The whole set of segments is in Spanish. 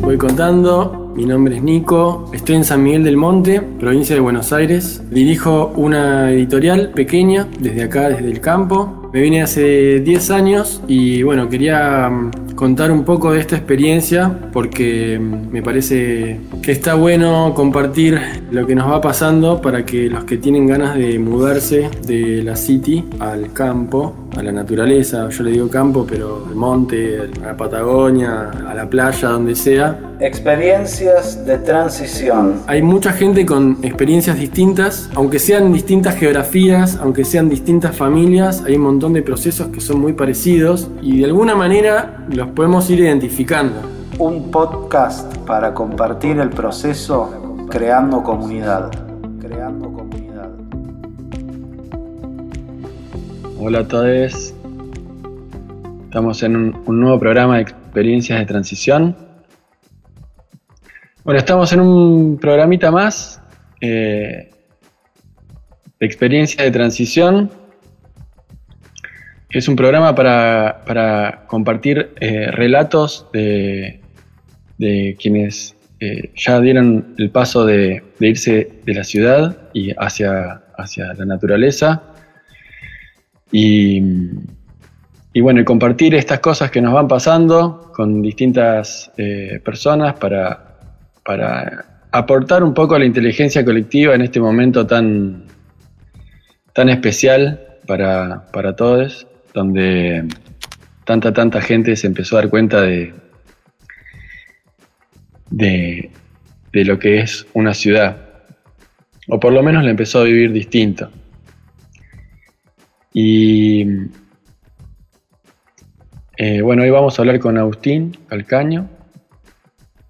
voy contando, mi nombre es Nico, estoy en San Miguel del Monte, provincia de Buenos Aires. Dirijo una editorial pequeña desde acá, desde el campo. Me vine hace 10 años y bueno, quería mm, contar un poco de esta experiencia porque me parece que está bueno compartir lo que nos va pasando para que los que tienen ganas de mudarse de la city al campo, a la naturaleza, yo le digo campo, pero al monte, a la Patagonia, a la playa, donde sea. Experiencias de transición. Hay mucha gente con experiencias distintas, aunque sean distintas geografías, aunque sean distintas familias, hay un montón de procesos que son muy parecidos y de alguna manera los podemos ir identificando. Un podcast para compartir el proceso creando comunidad. Creando comunidad. Hola a todos. Estamos en un, un nuevo programa de experiencias de transición. Bueno, estamos en un programita más eh, de experiencia de transición, es un programa para, compartir eh, relatos de, quienes eh, ya dieron el paso de, irse de la ciudad y hacia, hacia la naturaleza. Y, y bueno, compartir estas cosas que nos van pasando con distintas personas para para aportar un poco a la inteligencia colectiva en este momento tan, tan especial para, todos, donde tanta, tanta gente se empezó a dar cuenta de, de, lo que es una ciudad, o por lo menos la empezó a vivir distinto. Y eh, bueno, hoy vamos a hablar con Agustín Calcaño,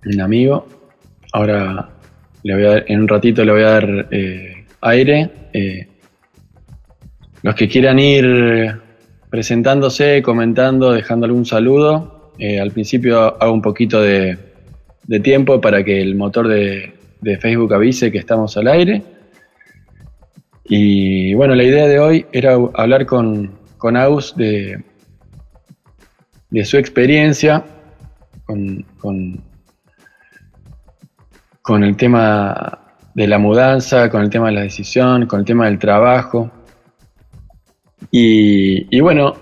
un amigo, Ahora le voy a en un ratito le voy a dar eh, aire. Eh, los que quieran ir presentándose, comentando, dejando algún saludo. Eh, al principio hago un poquito de, tiempo para que el motor de, Facebook avise que estamos al aire. Y bueno, la idea de hoy era hablar con, con Aus de, de su experiencia con, con el tema de la mudanza, con el tema de la decisión, con el tema del trabajo. Y, bueno,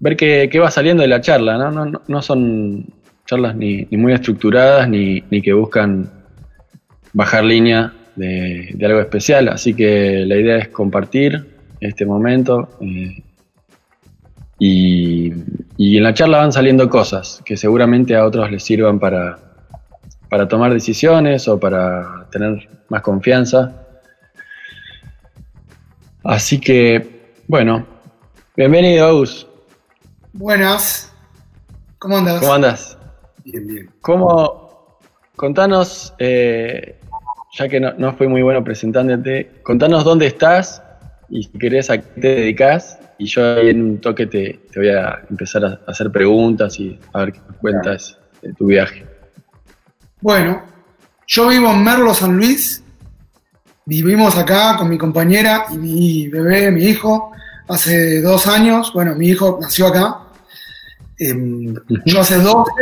ver qué, va saliendo de la charla, ¿no? No, son charlas ni, muy estructuradas ni, que buscan bajar línea de, algo especial, así que la idea es compartir este momento eh, y, y en la charla van saliendo cosas que seguramente a otros les sirvan para, para tomar decisiones o para tener más confianza. Así que, bueno, bienvenido, Aus. Buenas. ¿Cómo andas? ¿Cómo andas? Bien, bien. ¿Cómo, contanos, eh, ya que no, fui muy bueno presentándote, contanos dónde estás y si querés a qué te dedicas y yo ahí en un toque te, te voy a empezar a hacer preguntas y a ver qué cuentas de tu viaje. Bueno, yo vivo en Merlo, San Luis. Vivimos acá con mi compañera y mi bebé, mi hijo, hace dos años. Bueno, mi hijo nació acá. Em, yo hace 12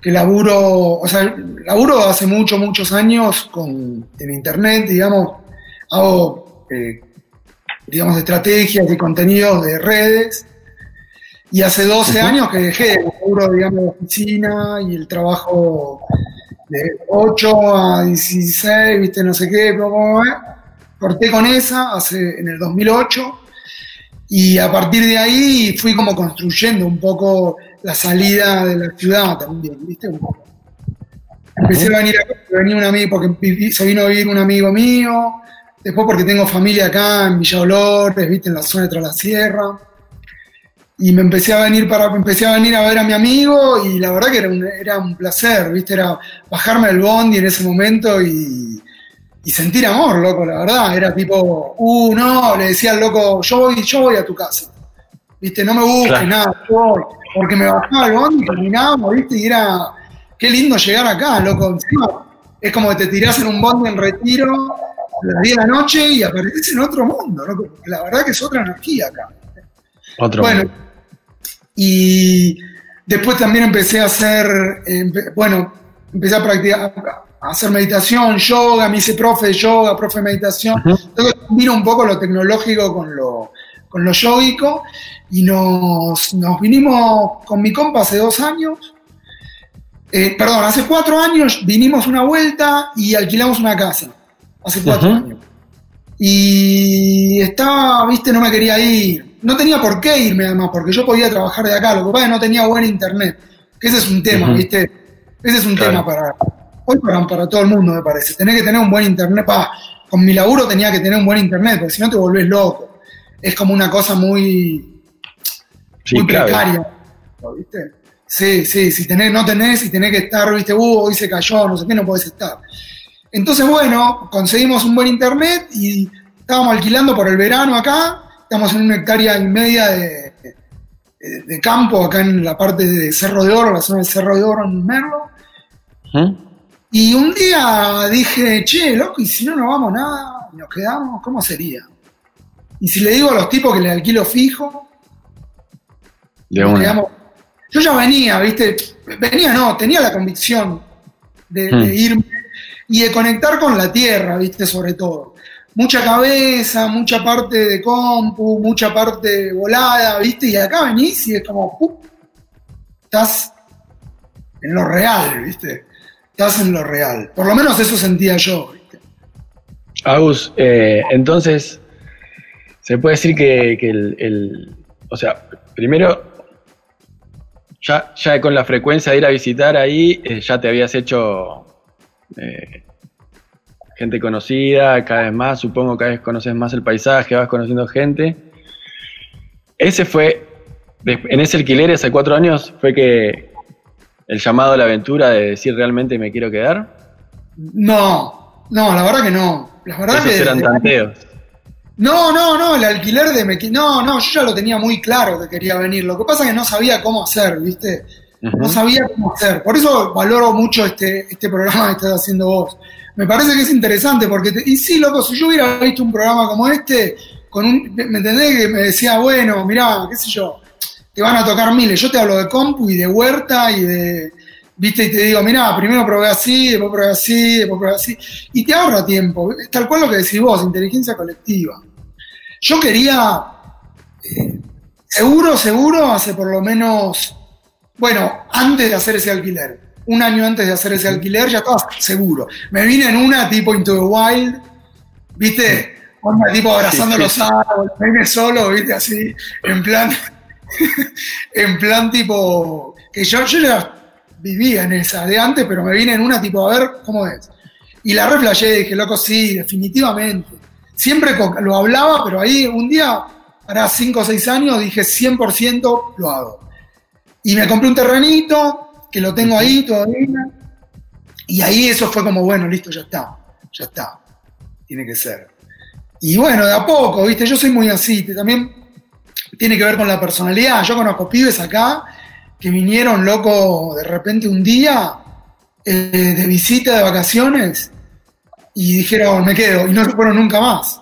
que laburo, o sea, laburo hace muchos, muchos años con, en internet, digamos, hago, eh, digamos, estrategias y contenidos de redes. Y hace 12 años que dejé el laburo, digamos, de oficina y el trabajo de 8 a 16, viste, no sé qué, corté con esa hace, en el 2008 y a partir de ahí fui como construyendo un poco la salida de la ciudad también, viste, Empecé a venir acá, venía un amigo, porque se vino a vivir un amigo mío, después porque tengo familia acá en Villa Dolores, viste, en la zona de Tras la Sierra. Y me empecé a venir para empecé a venir a ver a mi amigo y la verdad que era un, era un placer, ¿viste? Era bajarme el bondi en ese momento y, y, sentir amor, loco, la verdad. Era tipo, uh, no, le decía al loco, yo voy, yo voy a tu casa. ¿Viste? No me busques nada, yo porque me bajaba el bondi y caminábamos, ¿viste? Y era, qué lindo llegar acá, loco. Encima, es como que te tirás en un bondi en retiro a las 10 de la noche y apareces en otro mundo, loco. La verdad que es otra energía acá. Otro bueno, y Después también empecé a hacer, eh, bueno, empecé a practicar, a hacer meditación, yoga, me hice profe de yoga, profe de meditación. Ujú. Entonces combino un poco lo tecnológico con lo, con lo yógico y nos, nos vinimos con mi compa hace dos años. Eh, perdón, hace cuatro años vinimos una vuelta y alquilamos una casa. Hace cuatro años. Y estaba, viste, no me quería ir. No tenía por qué irme además, porque yo podía trabajar de acá. Lo que pasa es que no tenía buen internet. Que ese es un tema, viste. Ese es un Claro. tema para, hoy para, para todo el mundo, me parece. Tenés que tener un buen internet. Pa, con mi laburo tenía que tener un buen internet, porque si no te volvés loco. Es como una cosa muy, Sí, muy clave. precaria. ¿Viste? Sí, sí, si tenés, no tenés, si tenés que estar, viste, uh, hoy se cayó, no sé qué, no podés estar. Entonces, bueno, conseguimos un buen internet y estábamos alquilando por el verano acá, estamos en una hectárea y media de, de- de campo acá en la parte de Cerro de Oro, la zona del Cerro de Oro en Merlo. Ujú. Y un día dije, che, loco, y si no nos vamos nada, nos quedamos, ¿cómo sería? Y si le digo a los tipos que le alquilo fijo, De nos una. quedamos- Yo ya venía, ¿viste? Venía, no, tenía la convicción de, Hmm. de irme y de conectar con la tierra, ¿viste? Sobre todo. Mucha cabeza, mucha parte de compu, mucha parte volada, ¿viste? Y acá venís y es como, ¡pum! estás en lo real, ¿viste? Estás en lo real. Por lo menos eso sentía yo. Agus, eh, entonces, se puede decir que, el, O sea, primero, ya, ya con la frecuencia de ir a visitar ahí, eh, ya te habías hecho eh, gente conocida, cada vez más, supongo cada vez conoces más el paisaje, vas conociendo gente. Ese fue, en ese alquiler hace cuatro años, fue que el llamado a la aventura de decir realmente me quiero quedar. No, no, la verdad que no. La verdad Esos que eran tanteos. No, no, no, el alquiler de Mequi... No, no, yo ya lo tenía muy claro que quería venir. Lo que pasa es que no sabía cómo hacer, ¿viste? No sabía cómo hacer. Por eso valoro mucho este, este programa que estás haciendo vos. Me parece que es interesante porque... te- Y sí, loco, si yo hubiera visto un programa como este, con un... ¿Me entendés? Que me decía, bueno, mirá, qué sé yo, te van a tocar miles. Yo te hablo de compu y de huerta y de... ¿Viste? Y te digo, mirá, primero probé así, después probé así, después probé así. Y te ahorra tiempo. Es tal cual lo que decís vos, inteligencia colectiva. Yo quería, eh, seguro, seguro, hace por lo menos, bueno, antes de hacer ese alquiler, un año antes de hacer ese alquiler, ya estaba seguro. Me vine en una tipo Into the Wild, ¿viste? Onda tipo abrazando Sí, sí, los árboles, me vine solo, ¿viste? Así, en plan, en plan tipo, que yo, yo ya vivía en esa de antes, pero me vine en una tipo, a ver cómo es. Y la reflejé, dije, loco, sí, definitivamente. Siempre lo hablaba, pero ahí un día, para 5 o 6 años, dije 100% lo hago. Y me compré un terrenito, que lo tengo ahí todavía. Y ahí eso fue como, bueno, listo, ya está, ya está. Tiene que ser. Y bueno, de a poco, ¿viste? Yo soy muy así, también tiene que ver con la personalidad. Yo conozco pibes acá que vinieron, loco, de repente un día eh, de visita de vacaciones y dijeron, me quedo, y no se fueron nunca más.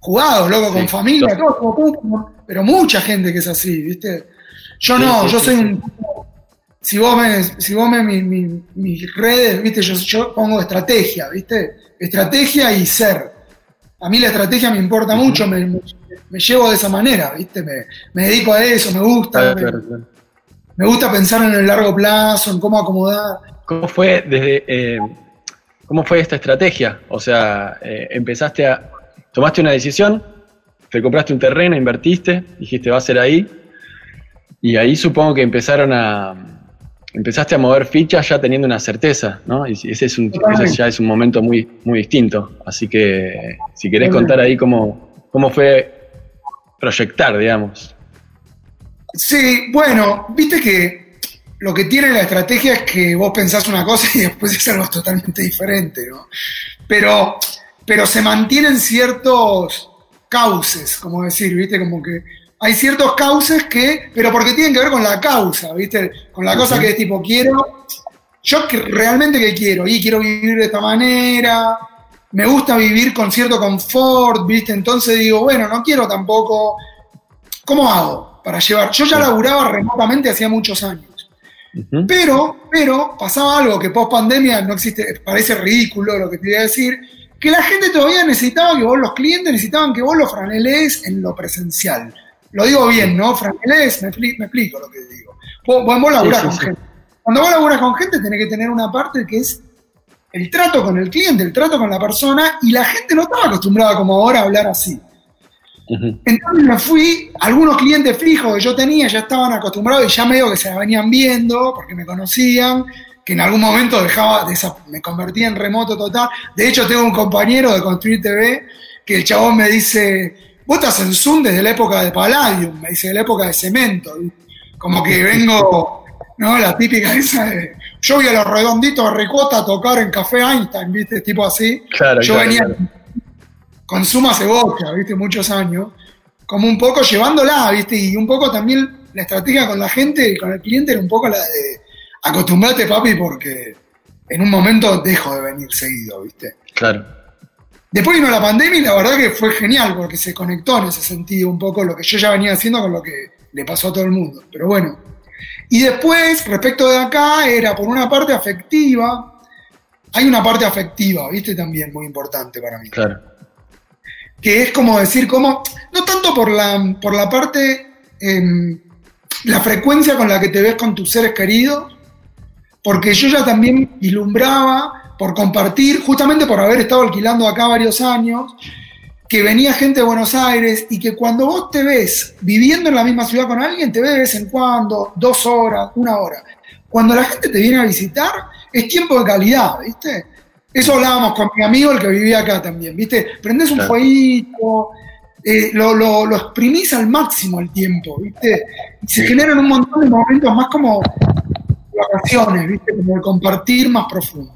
Jugados, loco, con Sí. familia, todo, como tú, como- pero mucha gente que es así, ¿viste? Yo no, sí, yo soy un... Si vos me, si vos me mi- mi- mis redes, ¿viste? Yo, yo pongo estrategia, ¿viste? Estrategia y ser. A mí la estrategia me importa mucho, me, me- llevo de esa manera, ¿viste? Me, me dedico a eso, me gusta, Claro, me, claro, claro. me gusta pensar en el largo plazo, en cómo acomodar. ¿Cómo fue desde eh, cómo fue esta estrategia? O sea, eh, empezaste a tomaste una decisión, te compraste un terreno, invertiste, dijiste va a ser ahí, y ahí supongo que empezaron a empezaste a mover fichas ya teniendo una certeza, ¿no? Y ese es un ese ya es un momento muy muy distinto. Así que si querés contar ahí cómo cómo fue proyectar, digamos. Sí, bueno, viste que lo que tiene la estrategia es que vos pensás una cosa y después es algo totalmente diferente, ¿no? Pero, pero se mantienen ciertos cauces, como decir, viste, como que hay ciertos cauces que, pero porque tienen que ver con la causa, viste, con la cosa que es tipo, quiero, yo que, realmente que quiero, y quiero vivir de esta manera, me gusta vivir con cierto confort, viste, entonces digo, bueno, no quiero tampoco ¿cómo hago para llevar? Yo ya laburaba remotamente hacía muchos años. Pero, pero pasaba algo que post pandemia no existe, parece ridículo lo que te voy a decir, que la gente todavía necesitaba que vos, los clientes necesitaban que vos los franelés en lo presencial. Lo digo bien, ¿no? Franelés, me, expli- me explico lo que digo. Vos, laburás Sí, sí, con gente. Cuando vos laburás con gente tenés que tener una parte que es el trato con el cliente, el trato con la persona, y la gente no estaba acostumbrada como ahora a hablar así. Entonces me fui, algunos clientes fijos que yo tenía ya estaban acostumbrados y ya medio que se la venían viendo porque me conocían, que en algún momento dejaba, desa- me convertía en remoto total. De hecho, tengo un compañero de Construir TV que el chabón me dice, vos estás en Zoom desde la época de Palladium, me dice, de la época de Cemento. Como que vengo, ¿no? La típica esa de, yo voy a los redonditos de Ricota a tocar en Café Einstein, ¿viste? Tipo así. Claro, Yo claro, venía claro. con suma cebolla, ¿viste? Muchos años, como un poco llevándola, ¿viste? Y un poco también la estrategia con la gente y con el cliente era un poco la de acostumbrate, papi, porque en un momento dejo de venir seguido, ¿viste? Claro. Después vino la pandemia y la verdad que fue genial porque se conectó en ese sentido un poco lo que yo ya venía haciendo con lo que le pasó a todo el mundo. Pero bueno. Y después, respecto de acá, era por una parte afectiva. Hay una parte afectiva, ¿viste? También muy importante para mí Claro. que es como decir, como, no tanto por la, por la parte, em, la frecuencia con la que te ves con tus seres queridos, porque yo ya también vislumbraba por compartir, justamente por haber estado alquilando acá varios años, que venía gente de Buenos Aires y que cuando vos te ves viviendo en la misma ciudad con alguien, te ves de vez en cuando, dos horas, una hora. Cuando la gente te viene a visitar, es tiempo de calidad, ¿viste? Eso hablábamos con mi amigo, el que vivía acá también, ¿viste? Prendés un Claro. fueguito, eh, lo, lo, lo exprimís al máximo el tiempo, ¿viste? Y se generan un montón de momentos más como vacaciones, ¿viste? Como el compartir más profundo.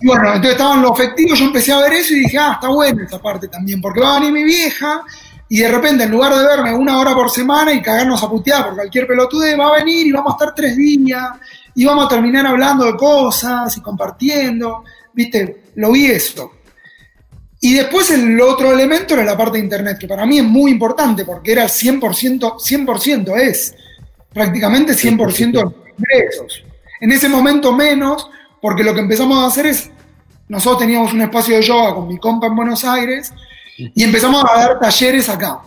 Y bueno, entonces estaban los efectivos, yo empecé a ver eso y dije, ah, está buena esa parte también, porque va a venir mi vieja y de repente en lugar de verme una hora por semana y cagarnos a putear por cualquier pelotude, va a venir y vamos a estar tres días y vamos a terminar hablando de cosas y compartiendo, ¿viste? Lo vi eso. Y después el otro elemento era la parte de internet, que para mí es muy importante porque era 100%, 100% es prácticamente 100% de los ingresos. En ese momento menos, porque lo que empezamos a hacer es, nosotros teníamos un espacio de yoga con mi compa en Buenos Aires y empezamos a dar talleres acá.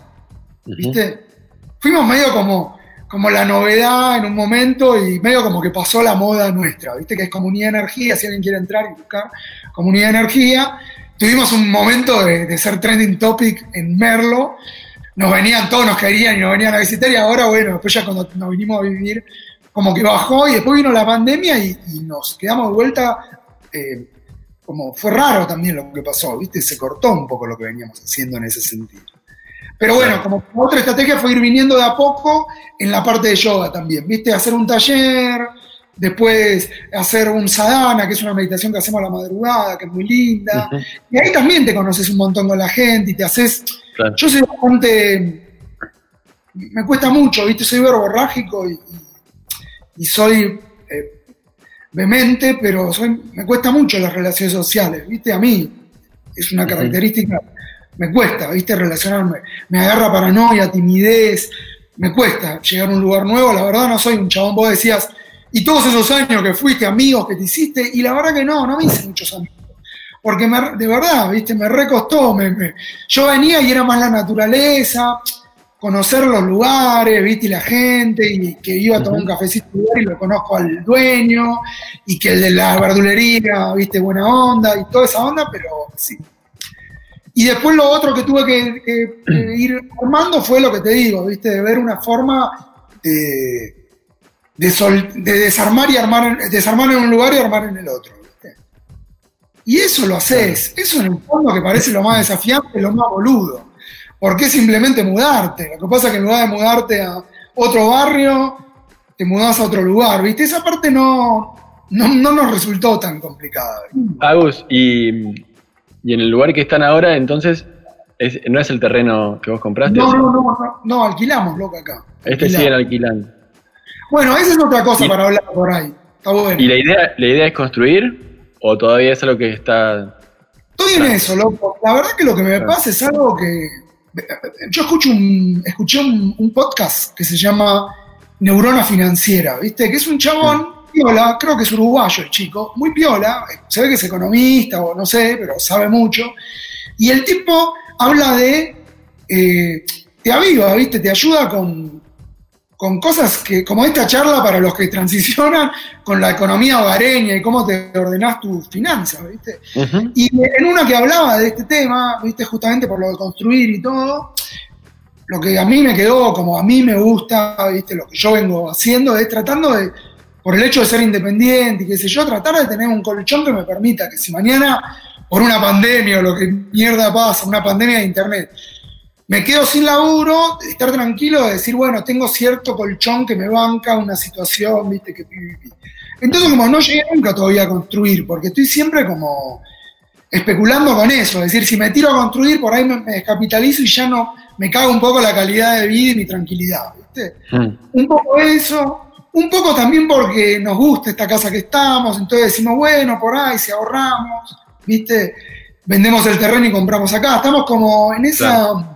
¿viste? Fuimos medio como, como la novedad en un momento y medio como que pasó la moda nuestra, ¿viste? Que es comunidad de energía, si alguien quiere entrar y buscar comunidad de energía. Tuvimos un momento de, de ser trending topic en Merlo, nos venían, todos nos querían y nos venían a visitar y ahora, bueno, después ya cuando nos vinimos a vivir, como que bajó y después vino la pandemia y, y nos quedamos de vuelta, eh, como fue raro también lo que pasó, ¿viste? Se cortó un poco lo que veníamos haciendo en ese sentido. Pero bueno, como otra estrategia fue ir viniendo de a poco en la parte de yoga también, ¿viste? Hacer un taller, después hacer un sadhana, que es una meditación que hacemos a la madrugada, que es muy linda. Y ahí también te conoces un montón con la gente y te haces Claro. yo soy bastante. Me cuesta mucho, ¿viste? Soy verborrágico y, y- y soy eh, vehemente, pero soy, me cuesta mucho las relaciones sociales, ¿viste? A mí es una característica. Me cuesta, ¿viste? Relacionarme. Me agarra paranoia, timidez. Me cuesta llegar a un lugar nuevo. La verdad, no soy un chabón. Vos decías, y todos esos años que fuiste, amigos que te hiciste, y la verdad que no, no me hice muchos amigos porque me- de verdad, viste, me recostó. Me, me- yo venía y era más la naturaleza, conocer los lugares, viste, y la gente, y que iba a tomar un cafecito y lo conozco al dueño, y que el de la verdulería, viste, buena onda, y toda esa onda, pero sí. Y después lo otro que tuve que, ir armando fue lo que te digo, viste, de ver una forma de, de, sol- de desarmar y armar, en- desarmar en un lugar y armar en el otro, viste. Y eso lo haces, eso en el fondo que parece lo más desafiante, lo más boludo. Porque es simplemente mudarte. Lo que pasa es que en lugar de mudarte a otro barrio, te mudás a otro lugar, ¿viste? Esa parte no, no, no nos resultó tan complicada. Agus, y, y en el lugar que están ahora, entonces, es- no es el terreno que vos compraste. No, no, no, no, no, alquilamos, loco, acá. Este Alquilamos. siguen alquilando. Bueno, esa es otra cosa Y- para hablar por ahí. Está bueno. ¿Y la idea, la idea es construir o todavía es algo que está... Estoy en eso, loco. La verdad que lo que me pasa es algo que yo escucho un, escuché un, podcast que se llama Neurona Financiera, ¿viste? Que es un chabón, piola, creo que es uruguayo el chico, muy piola, se ve que es economista o no sé, pero sabe mucho. Y el tipo habla de, eh, te aviva, ¿viste? Te ayuda con, con cosas que, como esta charla para los que transicionan con la economía hogareña y cómo te ordenás tus finanzas, ¿viste? Y en una que hablaba de este tema, ¿viste? Justamente por lo de construir y todo, lo que a mí me quedó, como a mí me gusta, ¿viste? Lo que yo vengo haciendo es tratando de, por el hecho de ser independiente y qué sé yo, tratar de tener un colchón que me permita que si mañana, por una pandemia o lo que mierda pasa, una pandemia de internet, me quedo sin laburo, estar tranquilo, de decir, bueno, tengo cierto colchón que me banca una situación, viste, que Entonces, como no llegué nunca todavía a construir, porque estoy siempre como especulando con eso, es decir, si me tiro a construir, por ahí me, descapitalizo y ya no, me cago un poco la calidad de vida y mi tranquilidad, ¿viste? Mm. Un poco eso, un poco también porque nos gusta esta casa que estamos, entonces decimos, bueno, por ahí, si ahorramos, ¿viste? Vendemos el terreno y compramos acá, estamos como en esa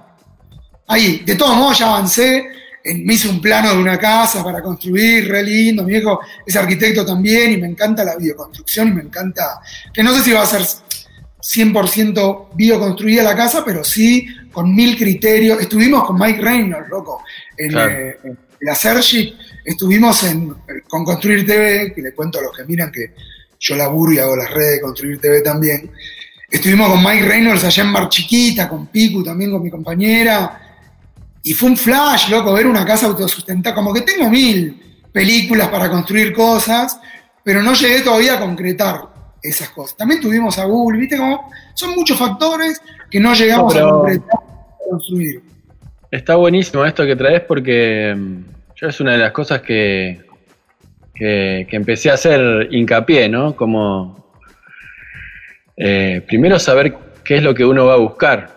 ahí. De todos modos, ya avancé, me hice un plano de una casa para construir, re lindo, mi viejo es arquitecto también y me encanta la bioconstrucción y me encanta, que no sé si va a ser 100% bioconstruida la casa, pero sí con mil criterios. Estuvimos con Mike Reynolds, loco, en, eh, la Sergi, estuvimos en, con Construir TV, que le cuento a los que miran que yo laburo y hago las redes de Construir TV también. Estuvimos con Mike Reynolds allá en Mar Chiquita, con Piku también, con mi compañera. Y fue un flash, loco, ver una casa autosustentada. Como que tengo mil películas para construir cosas, pero no llegué todavía a concretar esas cosas. También tuvimos a Google, ¿viste? Como son muchos factores que no llegamos a concretar, a construir. Está buenísimo esto que traes porque mm, yo es una de las cosas que, que, empecé a hacer hincapié, ¿no? Como eh, primero saber qué es lo que uno va a buscar.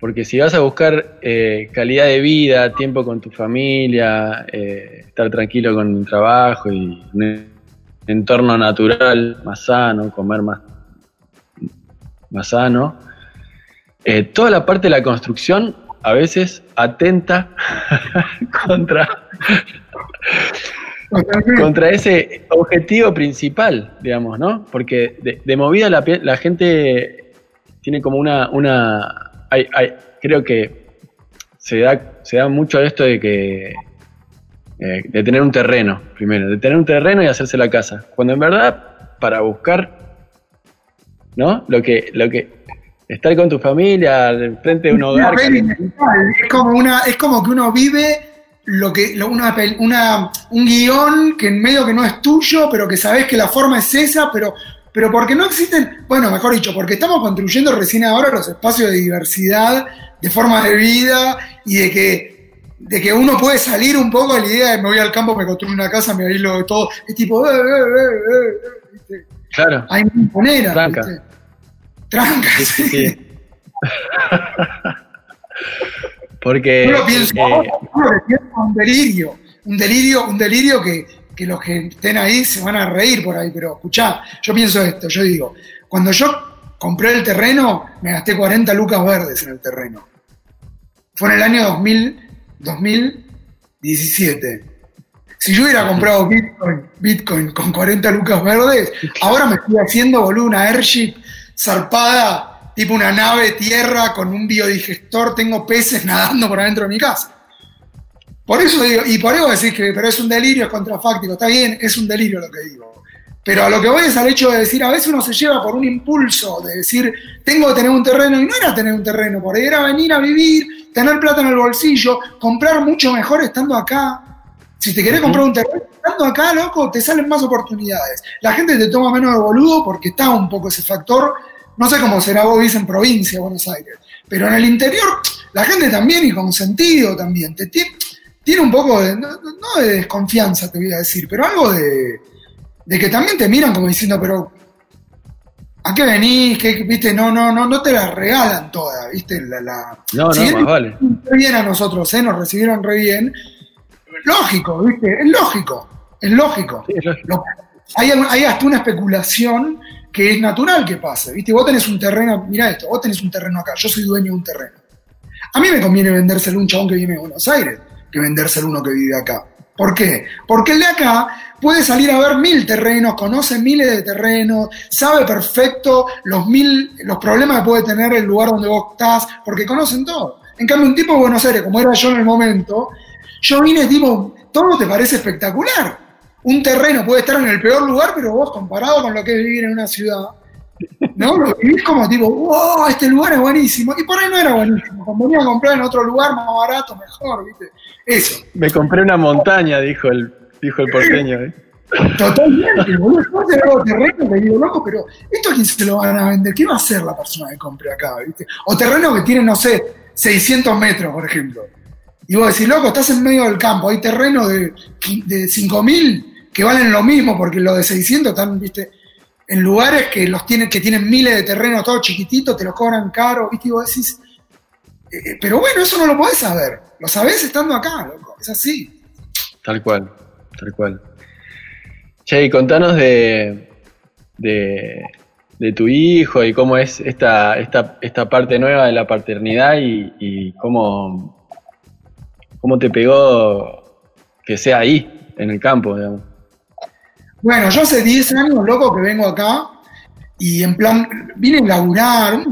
Porque si vas a buscar eh, calidad de vida, tiempo con tu familia, eh, estar tranquilo con el trabajo y un entorno natural más sano, comer más, más sano, eh, toda la parte de la construcción a veces atenta contra, contra ese objetivo principal, digamos, ¿no? Porque de, movida la, la gente tiene como una, una creo que se da, se da mucho esto de que eh, de tener un terreno, primero, de tener un terreno y hacerse la casa. Cuando en verdad, para buscar, ¿no? Lo que, lo que, estar con tu familia, frente de un hogar. Es como, una, es como que uno vive lo que, una, una, un guion que en medio que no es tuyo, pero que sabes que la forma es esa, pero pero porque no existen, bueno, mejor dicho, porque estamos construyendo recién ahora los espacios de diversidad, de forma de vida y de que, de que uno puede salir un poco de la idea de me voy al campo, me construyo una casa, me aíslo de todo. Es tipo, eh, eh, eh, Claro. Hay manera. Tranca. Tranca, sí. porque. Yo lo pienso, un delirio. Un delirio, un delirio que, que los que estén ahí se van a reír por ahí, pero escuchá, yo pienso esto, yo digo, cuando yo compré el terreno, me gasté 40 lucas verdes en el terreno. Fue en el año 2000, 2017. Si yo hubiera comprado Bitcoin, Bitcoin con 40 lucas verdes, ahora me estoy haciendo, boludo, una airship zarpada, tipo una nave tierra con un biodigestor, tengo peces nadando por adentro de mi casa. Por eso digo, y por eso decís que pero es un delirio, es contrafáctico, está bien, es un delirio lo que digo. Pero a lo que voy es al hecho de decir, a veces uno se lleva por un impulso de decir, tengo que tener un terreno, y no era tener un terreno, por ahí era venir a vivir, tener plata en el bolsillo, comprar mucho mejor estando acá. Si te querés comprar un terreno, estando acá, loco, te salen más oportunidades. La gente te toma menos de boludo porque está un poco ese factor. No sé cómo será vos en provincia, Buenos Aires. Pero en el interior, la gente también, y con sentido también, te, tiene un poco de, no, de desconfianza, te voy a decir, pero algo de, de que también te miran como diciendo, pero ¿a qué venís? ¿Qué, ¿Viste? No, no, no, no te la regalan toda, ¿viste? La, la... No, no, más vale. Re bien a nosotros, ¿eh? Nos recibieron re bien. Lógico, ¿viste? Es lógico, es lógico. hay, hay hasta una especulación que es natural que pase, ¿viste? Vos tenés un terreno, mira esto, vos tenés un terreno acá, yo soy dueño de un terreno. A mí me conviene vendérselo a un chabón que viene de Buenos Aires que vendérselo a uno que vive acá. ¿Por qué? Porque el de acá puede salir a ver mil terrenos, conoce miles de terrenos, sabe perfecto los mil, los problemas que puede tener el lugar donde vos estás, porque conocen todo. En cambio, un tipo de Buenos Aires, como era yo en el momento, yo vine tipo, todo te parece espectacular. Un terreno puede estar en el peor lugar, pero vos comparado con lo que es vivir en una ciudad, ¿no? Lo vivís como tipo, wow, este lugar es buenísimo. Y por ahí no era buenísimo. Convenía a comprar en otro lugar más barato, mejor, ¿viste? Eso. Me compré una montaña, dijo el, dijo el porteño. ¿eh? Totalmente, boludo. Yo tengo terreno que digo, loco, pero ¿esto a quién se lo van a vender? ¿Qué va a hacer la persona que compre acá? ¿viste? O terreno que tiene, no sé, 600 metros, por ejemplo. Y vos decís, loco, estás en medio del campo, hay terreno de, de 5.000 que valen lo mismo, porque los de 600 están, viste, en lugares que los tienen, que tienen miles de terrenos todos chiquititos, te los cobran caro, ¿viste? Y vos decís, eh, pero bueno, eso no lo podés saber. Lo sabés estando acá, loco. Es así. Tal cual, tal cual. Che, y contanos de, de, de, tu hijo y cómo es esta, esta, esta parte nueva de la paternidad y, y cómo, cómo te pegó que sea ahí, en el campo, digamos. Bueno, yo hace 10 años, loco, que vengo acá y en plan, vine a laburar,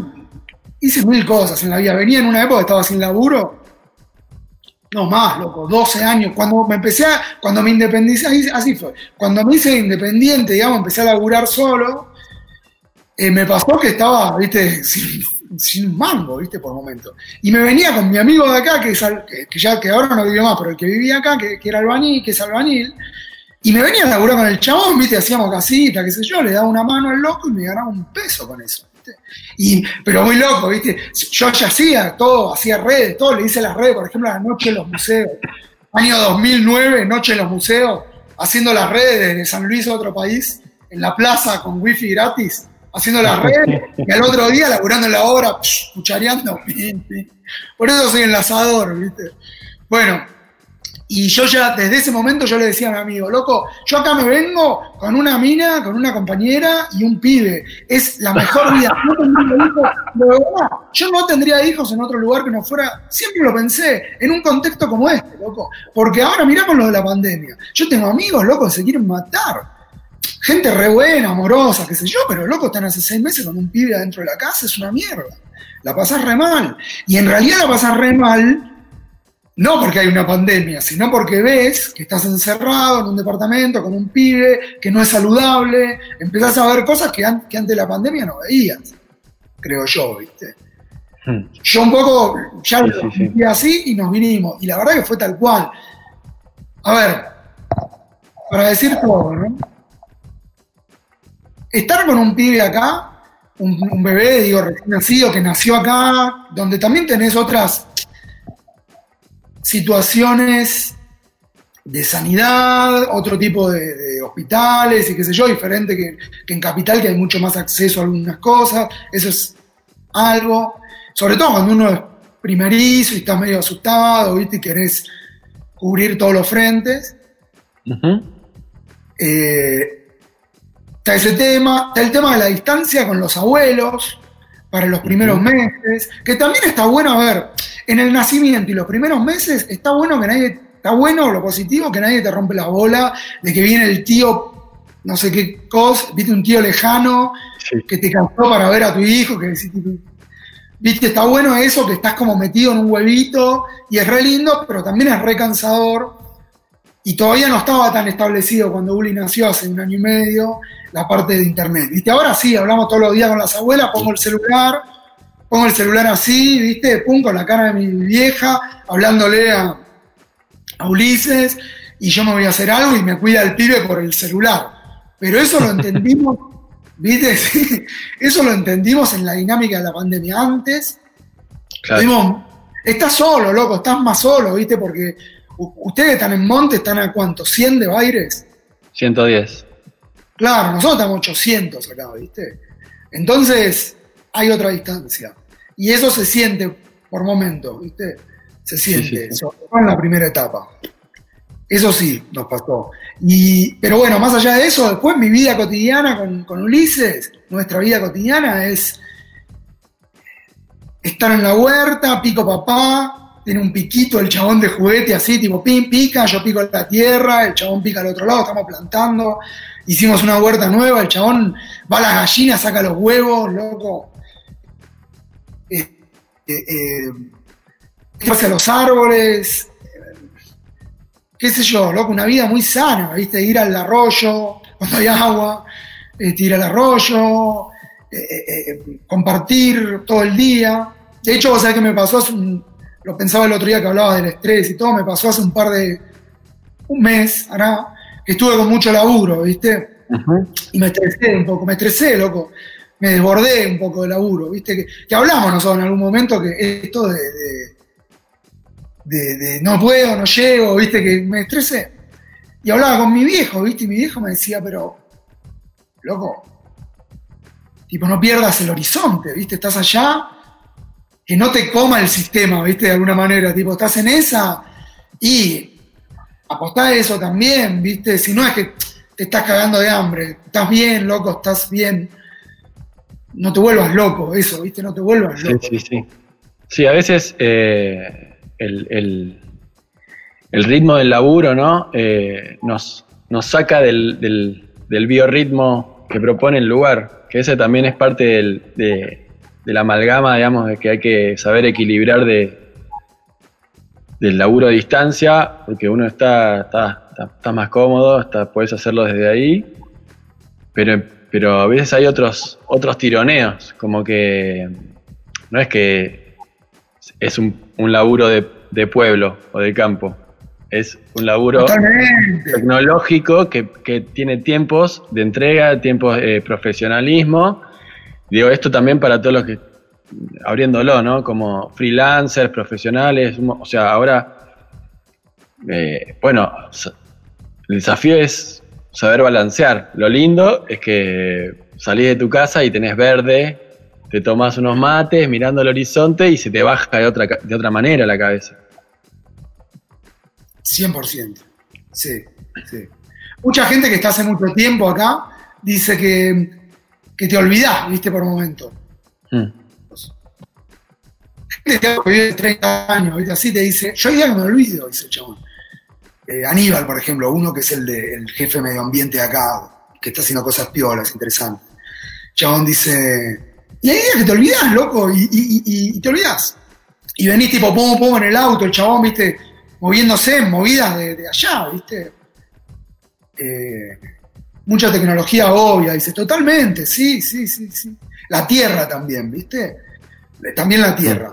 hice mil cosas en la vida. Venía en una época que estaba sin laburo, no más, loco, 12 años. Cuando me empecé a, cuando me independicé, así fue. Cuando me hice independiente, digamos, empecé a laburar solo, eh, me pasó que estaba, viste, sin, sin, mango, viste, por momento. Y me venía con mi amigo de acá, que, es, que, ya que ahora no vive más, pero el que vivía acá, que, que era albañil, que es albañil, y me venía a laburar con el chabón, viste, hacíamos casita, qué sé yo, le daba una mano al loco y me ganaba un peso con eso. ¿viste? Y, pero muy loco, ¿viste? Yo ya hacía todo, hacía redes, todo, le hice las redes, por ejemplo, la noche de los museos. Año 2009, noche de los museos, haciendo las redes desde San Luis a otro país, en la plaza con wifi gratis, haciendo las redes, y al otro día laburando en la obra, psh, cuchareando. Por eso soy enlazador, ¿viste? Bueno, y yo ya, desde ese momento, yo le decía a mi amigo, loco, yo acá me vengo con una mina, con una compañera y un pibe. Es la mejor vida. No tendría hijos, de verdad, yo no tendría hijos en otro lugar que no fuera, siempre lo pensé, en un contexto como este, loco. Porque ahora mirá con lo de la pandemia. Yo tengo amigos, loco, que se quieren matar. Gente re buena, amorosa, qué sé yo, pero loco, están hace seis meses con un pibe adentro de la casa, es una mierda. La pasás re mal. Y en realidad la pasás re mal no porque hay una pandemia, sino porque ves que estás encerrado en un departamento con un pibe que no es saludable, empezás a ver cosas que, que antes de la pandemia no veías, creo yo, ¿viste? Hmm. Yo un poco ya sí, lo sí, sí. así y nos vinimos, y la verdad que fue tal cual. A ver, para decir todo, ¿no? Estar con un pibe acá, un, un bebé, digo, recién nacido, que nació acá, donde también tenés otras situaciones de sanidad, otro tipo de, de, hospitales y qué sé yo, diferente que, que, en Capital, que hay mucho más acceso a algunas cosas, eso es algo, sobre todo cuando uno es primerizo y está medio asustado, ¿viste? y querés cubrir todos los frentes. Uh -huh. eh, está ese tema, está el tema de la distancia con los abuelos para los primeros uh -huh. meses, que también está bueno, a ver, en el nacimiento y los primeros meses está bueno que nadie, está bueno lo positivo que nadie te rompe la bola, de que viene el tío, no sé qué cosa, viste un tío lejano sí. que te cansó para ver a tu hijo, que viste, está bueno eso, que estás como metido en un huevito y es re lindo, pero también es re cansador. Y todavía no estaba tan establecido cuando Uli nació hace un año y medio la parte de internet. ¿Viste? Ahora sí, hablamos todos los días con las abuelas, pongo el celular, pongo el celular así, ¿viste? Pum, con la cara de mi vieja, hablándole a, a, Ulises, y yo me voy a hacer algo y me cuida el pibe por el celular. Pero eso lo entendimos, ¿viste? eso lo entendimos en la dinámica de la pandemia antes. Claro. Estás solo, loco, estás más solo, ¿viste? Porque ustedes están en Monte, están a cuánto, 100 de Baires. 110. Claro, nosotros estamos 800 acá, ¿viste? Entonces, hay otra distancia. Y eso se siente por momento, ¿viste? Se siente, sí, sí, todo en la primera etapa. Eso sí, nos pasó. Y, pero bueno, más allá de eso, después mi vida cotidiana con, con Ulises, nuestra vida cotidiana es estar en la huerta, pico papá, tiene un piquito el chabón de juguete así, tipo pin, pica, yo pico la tierra, el chabón pica al otro lado, estamos plantando, hicimos una huerta nueva, el chabón va a las gallinas, saca los huevos, loco. Eh, eh, eh, los árboles, qué sé yo, loco, una vida muy sana, ¿viste? Ir al arroyo cuando hay agua, este, ir al arroyo, eh, eh, eh, compartir todo el día. De hecho, vos sabés que me pasó un, lo pensaba el otro día que hablaba del estrés y todo, me pasó hace un par de, un mes, ahora, que estuve con mucho laburo, ¿viste? Y me estresé un poco, me estresé, loco. Me desbordé un poco de laburo, ¿viste? Que, que hablamos nosotros en algún momento que esto de, de de, de, no puedo, no llego, viste, que me estresé. Y hablaba con mi viejo, viste, y mi viejo me decía, pero, loco, tipo, no pierdas el horizonte, viste, estás allá, que no te coma el sistema, viste, de alguna manera, tipo, estás en esa y apostá a eso también, viste, si no es que te estás cagando de hambre, estás bien, loco, estás bien, no te vuelvas loco, eso, viste, no te vuelvas loco. Sí, sí, sí. Sí, a veces... Eh el, el, el, ritmo del laburo ¿no? Eh, nos, nos, saca del, del, del, biorritmo que propone el lugar, que ese también es parte del, de, de, la amalgama, digamos, de que hay que saber equilibrar de, del laburo a distancia, porque uno está, está, está, está más cómodo, está, puedes hacerlo desde ahí, pero, pero a veces hay otros, otros tironeos, como que no es que es un, un laburo de, de, pueblo o de campo. Es un laburo Totalmente. tecnológico que, que, tiene tiempos de entrega, tiempos de profesionalismo. Digo, esto también para todos los que, abriéndolo, ¿no? Como freelancers, profesionales, o sea, ahora, eh, bueno, el desafío es saber balancear. Lo lindo es que salís de tu casa y tenés verde, te tomas unos mates mirando el horizonte y se te baja de otra, de otra manera la cabeza. 100%, sí, sí. Mucha gente que está hace mucho tiempo acá dice que, que te olvidás, viste, por un momento. Mm. Gente que vive 30 años, ¿viste? así te dice, yo ya me olvido, dice el chabón. Eh, Aníbal, por ejemplo, uno que es el, de, el jefe de medio ambiente de acá, que está haciendo cosas piolas, interesantes. Chabón dice, y ahí es que te olvidás, loco, y, y, y, y, te olvidás. Y venís tipo pum, pum en el auto, el chabón, viste, moviéndose en movidas de, de allá, viste. Eh, mucha tecnología obvia, dice, totalmente, sí, sí, sí, sí. La tierra también, viste. También la tierra,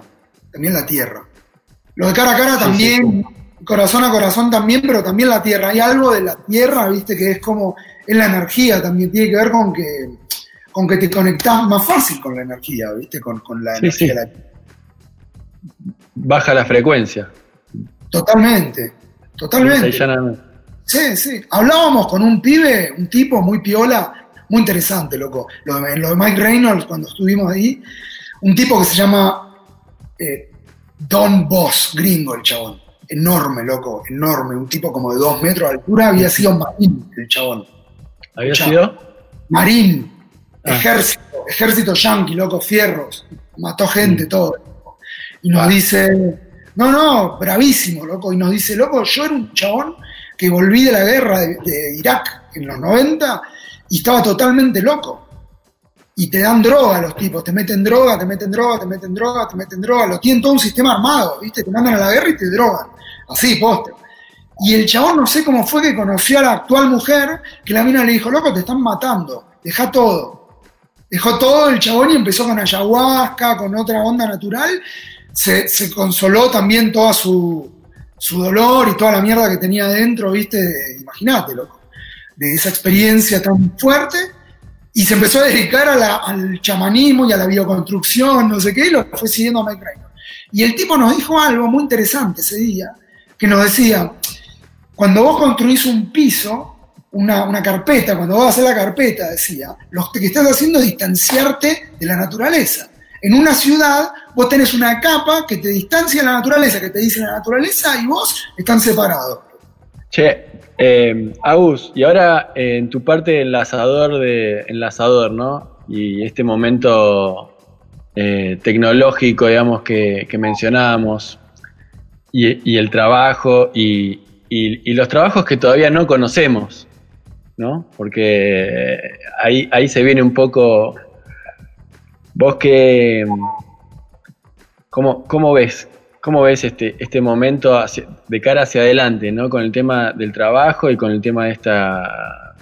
también la tierra. Lo de cara a cara también, sí, sí. corazón a corazón también, pero también la tierra. Hay algo de la tierra, viste, que es como, es la energía también, tiene que ver con que con que te conectás más fácil con la energía, ¿viste? Con, con la energía. sí. la- Baja la frecuencia. Totalmente, totalmente. Sí, sí. Hablábamos con un pibe, un tipo muy piola, muy interesante, loco. Lo de, lo de Mike Reynolds, cuando estuvimos ahí, un tipo que se llama eh, Don Boss, gringo el chabón. Enorme, loco, enorme. Un tipo como de dos metros de altura, había sido marín el chabón. ¿Había sido? Marín, Ah. ejército, ejército yanqui, loco, fierros, mató gente, todo. Y nos Ah. dice, no, no, bravísimo, loco. Y nos dice, loco, yo era un chabón que volví de la guerra de, Irak en los 90 y estaba totalmente loco. Y te dan droga los tipos, te meten droga, te meten droga, te meten droga, te meten droga, lo tienen todo un sistema armado, ¿viste? Te mandan a la guerra y te drogan. Así, poste. Y el chabón no sé cómo fue que conoció a la actual mujer, que la mina le dijo, loco, te están matando, deja todo. Dejó todo el chabón y empezó con ayahuasca, con otra onda natural. Se, se consoló también toda su, su dolor y toda la mierda que tenía adentro, ¿viste? Imagínate, loco. De esa experiencia tan fuerte. Y se empezó a dedicar a la- al chamanismo y a la bioconstrucción, no sé qué, y lo fue siguiendo a Mike Reynolds. Y el tipo nos dijo algo muy interesante ese día, que nos decía, cuando vos construís un piso, una, una carpeta, cuando vos hacer la carpeta, decía, lo que estás haciendo es distanciarte de la naturaleza. En una ciudad, vos tenés una capa que te distancia de la naturaleza, que te dice la naturaleza, y vos están separados. Che, eh, Agus, y ahora eh, en tu parte enlazador de enlazador, ¿no? Y este momento eh, tecnológico, digamos, que, que mencionábamos, y, el trabajo, y, y, los trabajos que todavía no conocemos, ¿no? Porque ahí, ahí se viene un poco. Vos que. ¿Cómo, cómo ves? ¿Cómo ves este, este momento de cara hacia adelante, ¿no? Con el tema del trabajo y con el tema de esta.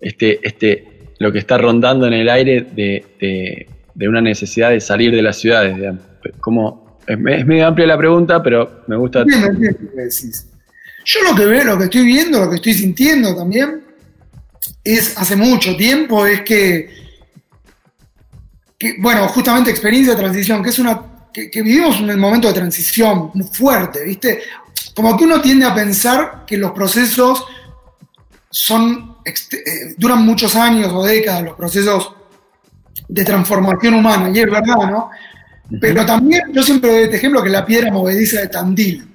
Este, este, lo que está rondando en el aire de, de, una necesidad de salir de las ciudades, digamos. ¿Cómo, es, es, medio amplia la pregunta, pero me gusta. Decís. Yo lo que veo, lo que estoy viendo, lo que estoy sintiendo también, es hace mucho tiempo, es que, que bueno, justamente experiencia de transición, que es una que, que, vivimos un momento de transición muy fuerte, ¿viste? Como que uno tiende a pensar que los procesos son, eh, duran muchos años o décadas, los procesos de transformación humana, y es verdad, ¿no? Pero también yo siempre doy este ejemplo que la piedra movediza de Tandil.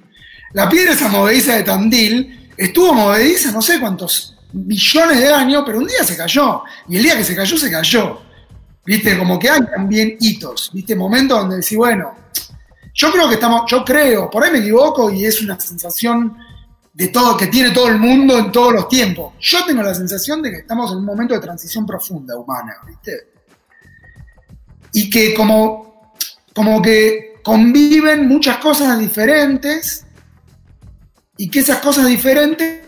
La piedra esa movediza de Tandil estuvo movediza no sé cuántos millones de años, pero un día se cayó. Y el día que se cayó, se cayó. ¿Viste? Como que hay también hitos, ¿viste? Momentos donde decís, bueno, yo creo que estamos, yo creo, por ahí me equivoco y es una sensación de todo, que tiene todo el mundo en todos los tiempos. Yo tengo la sensación de que estamos en un momento de transición profunda humana, ¿viste? Y que como, como que conviven muchas cosas diferentes y que esas cosas diferentes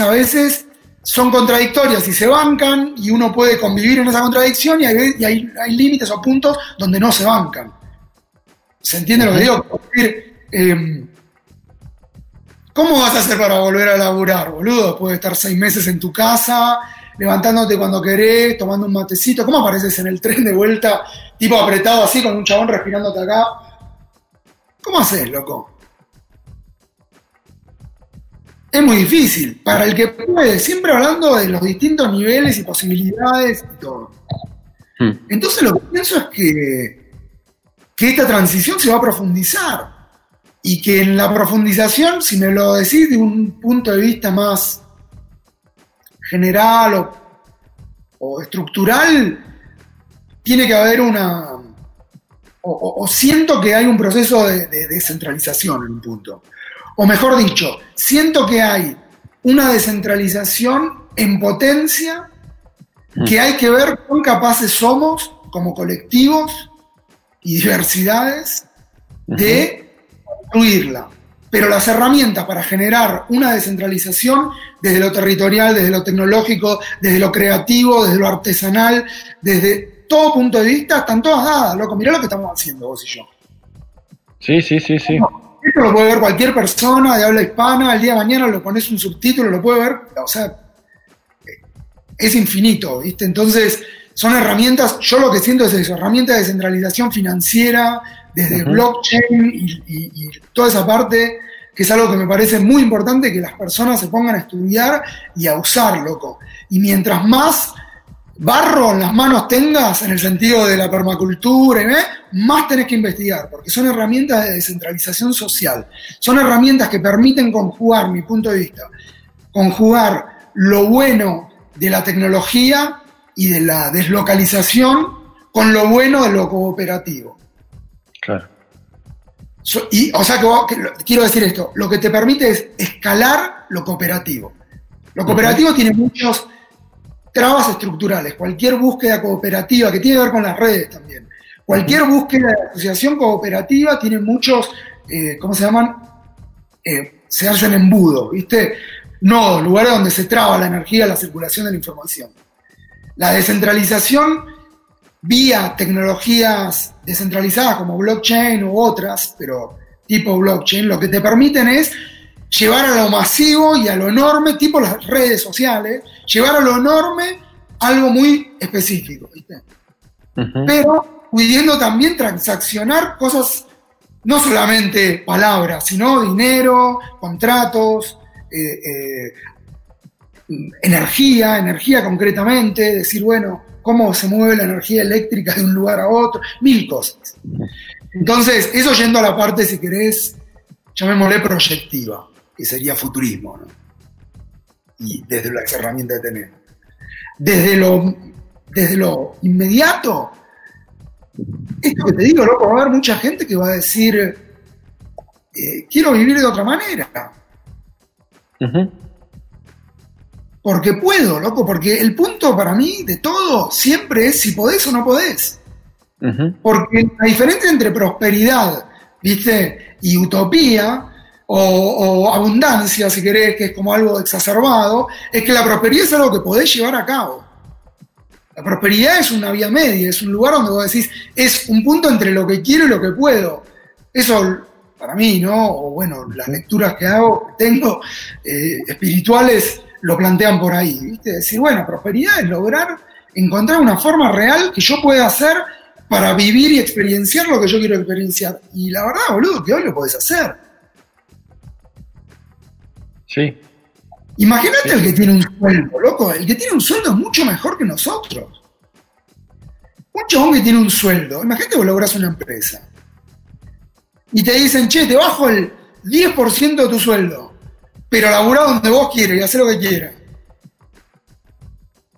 a veces son contradictorias y se bancan y uno puede convivir en esa contradicción y hay, y hay, hay límites o puntos donde no se bancan. ¿Se entiende lo que digo? Eh, ¿Cómo vas a hacer para volver a laburar, boludo? Puedes estar seis meses en tu casa, levantándote cuando querés, tomando un matecito. ¿Cómo apareces en el tren de vuelta, tipo apretado así, con un chabón respirándote acá? ¿Cómo haces, loco? Es muy difícil. Para el que puede, siempre hablando de los distintos niveles y posibilidades y todo. Hmm. Entonces lo que pienso es que, que esta transición se va a profundizar. Y que en la profundización, si me lo decís de un punto de vista más general o, o estructural, tiene que haber una... O, o, siento que hay un proceso de, de descentralización en un punto o mejor dicho, siento que hay una descentralización en potencia que hay que ver cuán capaces somos como colectivos y diversidades de construirla. Pero las herramientas para generar una descentralización desde lo territorial, desde lo tecnológico, desde lo creativo, desde lo artesanal, desde todo punto de vista, están todas dadas, loco. Mirá lo que estamos haciendo vos y yo. Sí, sí, sí, sí. Esto lo puede ver cualquier persona de habla hispana, el día de mañana lo pones un subtítulo, lo puede ver, o sea, es infinito, ¿viste? Entonces, son herramientas, yo lo que siento es eso, herramientas de descentralización financiera, desde uh -huh. blockchain y, y, y, toda esa parte, que es algo que me parece muy importante que las personas se pongan a estudiar y a usar, loco. Y mientras más barro en las manos tengas, en el sentido de la permacultura, ¿eh? más tenés que investigar, porque son herramientas de descentralización social. Son herramientas que permiten conjugar, mi punto de vista, conjugar lo bueno de la tecnología y de la deslocalización con lo bueno de lo cooperativo. Claro. So, y, o sea, que, que, quiero decir esto, lo que te permite es escalar lo cooperativo. Lo cooperativo uh -huh. tiene muchos trabas estructurales, cualquier búsqueda cooperativa, que tiene que ver con las redes también, cualquier búsqueda de asociación cooperativa tiene muchos, eh, ¿cómo se llaman? Eh, se hacen embudos, ¿viste? Nodos, lugares donde se traba la energía, la circulación de la información. La descentralización vía tecnologías descentralizadas como blockchain u otras, pero tipo blockchain, lo que te permiten es llevar a lo masivo y a lo enorme, tipo las redes sociales, llevar a lo enorme algo muy específico, ¿viste? Uh -huh. Pero pudiendo también transaccionar cosas, no solamente palabras, sino dinero, contratos, eh, eh, energía, energía concretamente, decir, bueno, cómo se mueve la energía eléctrica de un lugar a otro, mil cosas. Entonces, eso yendo a la parte, si querés, llamémosle proyectiva. Que sería futurismo, ¿no? Y desde las herramientas que tenemos. Desde lo, desde lo inmediato, esto que te digo, loco, va a haber mucha gente que va a decir, eh, quiero vivir de otra manera. Porque puedo, loco, porque el punto para mí de todo siempre es si podés o no podés. Porque la diferencia entre prosperidad, ¿viste? Y utopía, o, abundancia, si querés, que es como algo exacerbado, es que la prosperidad es algo que podés llevar a cabo. La prosperidad es una vía media, es un lugar donde vos decís, es un punto entre lo que quiero y lo que puedo. Eso, para mí, ¿no? O bueno, las lecturas que hago, tengo, eh, espirituales, lo plantean por ahí, ¿viste? Decir, bueno, prosperidad es lograr encontrar una forma real que yo pueda hacer para vivir y experienciar lo que yo quiero experienciar. Y la verdad, boludo, que hoy lo podés hacer. Sí. Imagínate el que tiene un sueldo, loco. El que tiene un sueldo es mucho mejor que nosotros. Un chabón que tiene un sueldo. Imagínate vos lográs una empresa. Y te dicen, che, te bajo el 10% de tu sueldo. Pero laburá donde vos quieras y haz lo que quieras.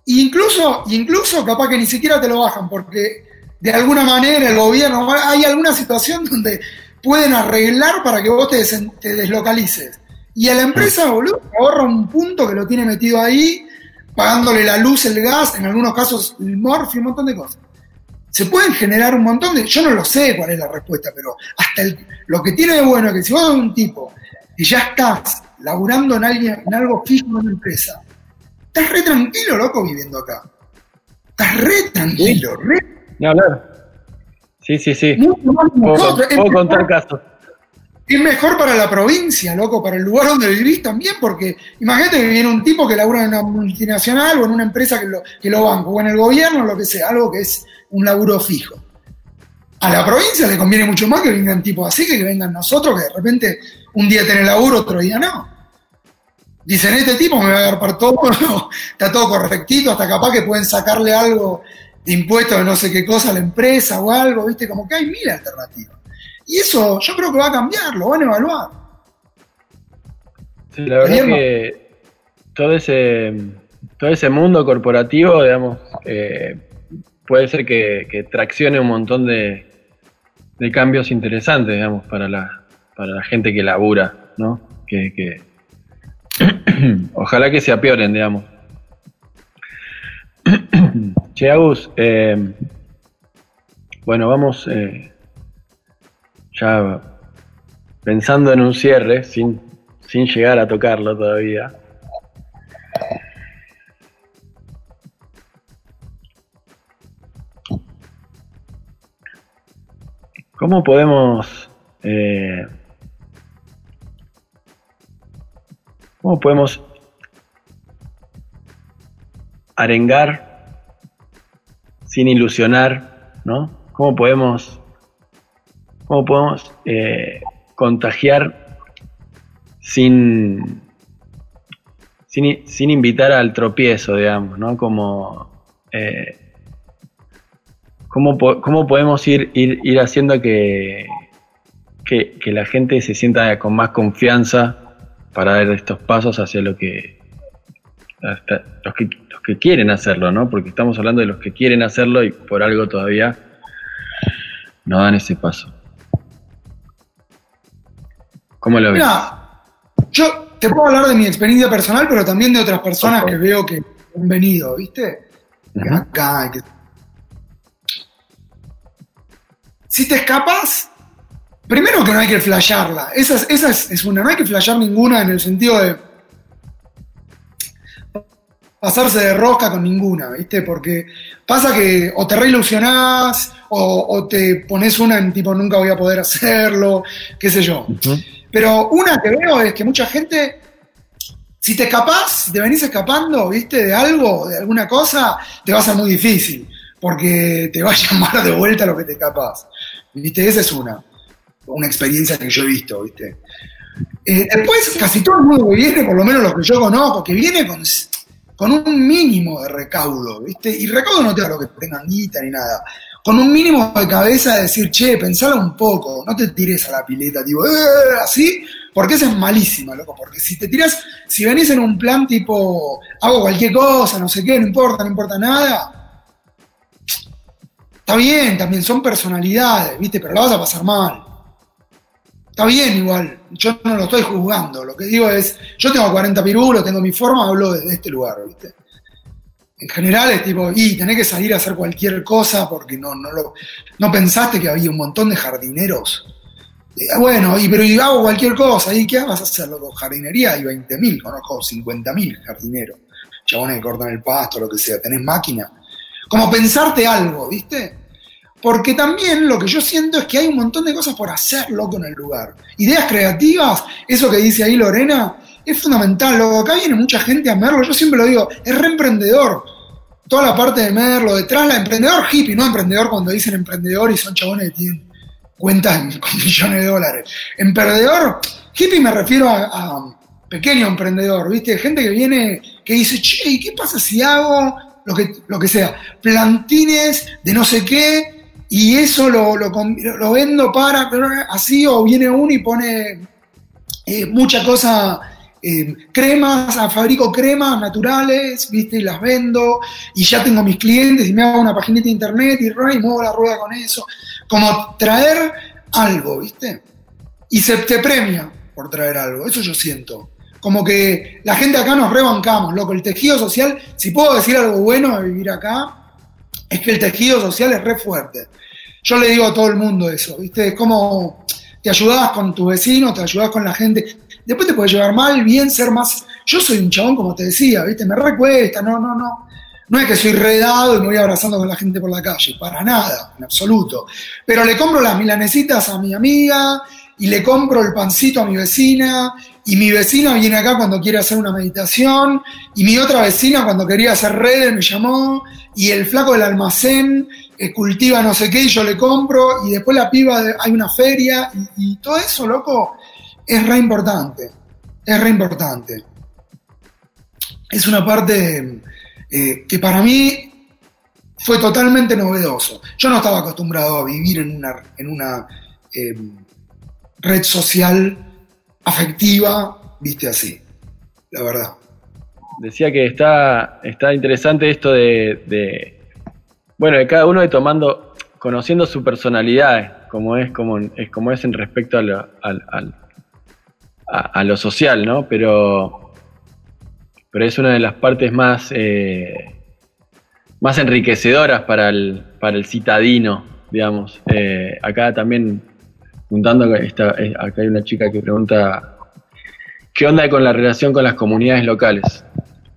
Incluso, incluso capaz que ni siquiera te lo bajan porque de alguna manera el gobierno, hay alguna situación donde pueden arreglar para que vos te, deslocalices. Y a la empresa, boludo, ahorra un punto que lo tiene metido ahí, pagándole la luz, el gas, en algunos casos el morfio, un montón de cosas. Se pueden generar un montón de. Yo no lo sé cuál es la respuesta, pero hasta lo que tiene de bueno es que si vos sos un tipo y ya estás laburando en, alguien, en algo fijo en una empresa, estás re tranquilo, loco, viviendo acá. Estás re tranquilo, re ni hablar. Sí, sí, sí. puedo, contar casos. Es mejor para la provincia, loco, para el lugar donde vivís también, porque imagínate que viene un tipo que labura en una multinacional o en una empresa que lo, que lo banco, o en el gobierno, lo que sea, algo que es un laburo fijo. A la provincia le conviene mucho más que vengan tipos así que que vengan nosotros, que de repente un día tiene laburo, otro día no. Dicen, este tipo me va a agarrar todo, está todo correctito, hasta capaz que pueden sacarle algo impuestos de no sé qué cosa a la empresa o algo, ¿viste? Como que hay mil alternativas. Y eso yo creo que va a cambiar, lo van a evaluar. Sí, la verdad es que todo ese, todo ese mundo corporativo, digamos, eh, puede ser que, traccione un montón de, cambios interesantes, digamos, para la, para la gente que labura, ¿no? Que, que ojalá que se apioren, digamos. Che, Agus, eh, bueno, vamos eh, ya pensando en un cierre, sin, sin llegar a tocarlo todavía. ¿Cómo podemos eh, cómo podemos arengar sin ilusionar, ¿no? ¿Cómo podemos, cómo podemos eh, contagiar sin, sin, invitar al tropiezo, digamos, ¿no? Como, eh, ¿cómo, podemos ir, ir, haciendo que, que, que, la gente se sienta con más confianza para dar estos pasos hacia lo que, los que que quieren hacerlo, ¿no? Porque estamos hablando de los que quieren hacerlo y por algo todavía no dan ese paso. ¿Cómo lo ves? Mira, yo te puedo hablar de mi experiencia personal, pero también de otras personas que veo que han venido, ¿viste? acá, Si te escapas, primero que no hay que flashearla. Esa, esa es, es, una, no hay que flashear ninguna en el sentido de pasarse de rosca con ninguna, ¿viste? Porque pasa que o te reilusionás o, o te pones una en tipo nunca voy a poder hacerlo, qué sé yo. Pero una que veo es que mucha gente, si te escapás, si te venís escapando, ¿viste? De algo, de alguna cosa, te va a ser muy difícil, porque te va a llamar de vuelta lo que te escapás. ¿Viste? Esa es una, una experiencia que yo he visto, ¿viste? Eh, después, casi todo el mundo que viene, por lo menos los que yo conozco, que viene con con un mínimo de recaudo, ¿viste? Y recaudo no te lo que tengan guita ni nada, con un mínimo de cabeza de decir, che, pensala un poco, no te tires a la pileta, tipo, "Eh", así, porque esa es malísima, loco, porque si te tiras, si venís en un plan tipo, hago cualquier cosa, no sé qué, no importa, no importa nada, está bien, también son personalidades, ¿viste? Pero la vas a pasar mal. Está bien igual, yo no lo estoy juzgando, lo que digo es, yo tengo 40 pirulos, tengo mi forma, hablo desde este lugar, ¿viste? En general es tipo, y tenés que salir a hacer cualquier cosa porque no, no, lo, no pensaste que había un montón de jardineros. Eh, bueno, y, pero y hago cualquier cosa, ¿y qué vas a hacer, loco? Jardinería hay 20.000, conozco 50.000 jardineros, chabones que cortan el pasto, lo que sea, tenés máquina. Como pensarte algo, ¿viste? Porque también lo que yo siento es que hay un montón de cosas por hacer, loco, en el lugar. Ideas creativas, eso que dice ahí Lorena, es fundamental, loco. Acá viene mucha gente a Merlo, yo siempre lo digo, es reemprendedor. Toda la parte de Merlo, detrás la emprendedor hippie, no emprendedor cuando dicen emprendedor y son chabones que tienen cuentas con millones de dólares. Emprendedor, hippie me refiero a, pequeño emprendedor, ¿viste? Gente que viene, que dice, che, ¿y qué pasa si hago lo que, lo que sea? Plantines de no sé qué, y eso lo, lo, lo vendo para, así, o viene uno y pone eh, mucha cosa, eh, cremas, fabrico cremas naturales, ¿viste? Y las vendo, y ya tengo mis clientes, y me hago una paginita de internet, y, y muevo la rueda con eso. Como traer algo, ¿viste? Y se te premia por traer algo, eso yo siento. Como que la gente acá nos rebancamos, loco. El tejido social, si puedo decir algo bueno de vivir acá, es que el tejido social es re fuerte. Yo le digo a todo el mundo eso, ¿viste? Es como te ayudás con tus vecinos, te ayudás con la gente. Después te puede llevar mal, bien, ser más. Yo soy un chabón, como te decía, ¿viste? Me recuesta, no, no, no. No es que soy redado y me voy abrazando con la gente por la calle, para nada, en absoluto. Pero le compro las milanesitas a mi amiga y le compro el pancito a mi vecina y mi vecina viene acá cuando quiere hacer una meditación y mi otra vecina cuando quería hacer redes me llamó y el flaco del almacén eh, cultiva no sé qué y yo le compro y después la piba de, hay una feria y, y, todo eso, loco, es re importante, es re importante. Es una parte eh, que para mí fue totalmente novedoso. Yo no estaba acostumbrado a vivir en una, en una eh, red social afectiva, viste así, la verdad. Decía que está, está interesante esto de, bueno, de cada uno de tomando, conociendo su personalidad, como es, como, es, como es en respecto a a, lo social, ¿no? Pero, pero es una de las partes más, eh, más enriquecedoras para el, para el citadino, digamos. Eh, acá también, preguntando, está, acá hay una chica que pregunta, ¿qué onda con la relación con las comunidades locales?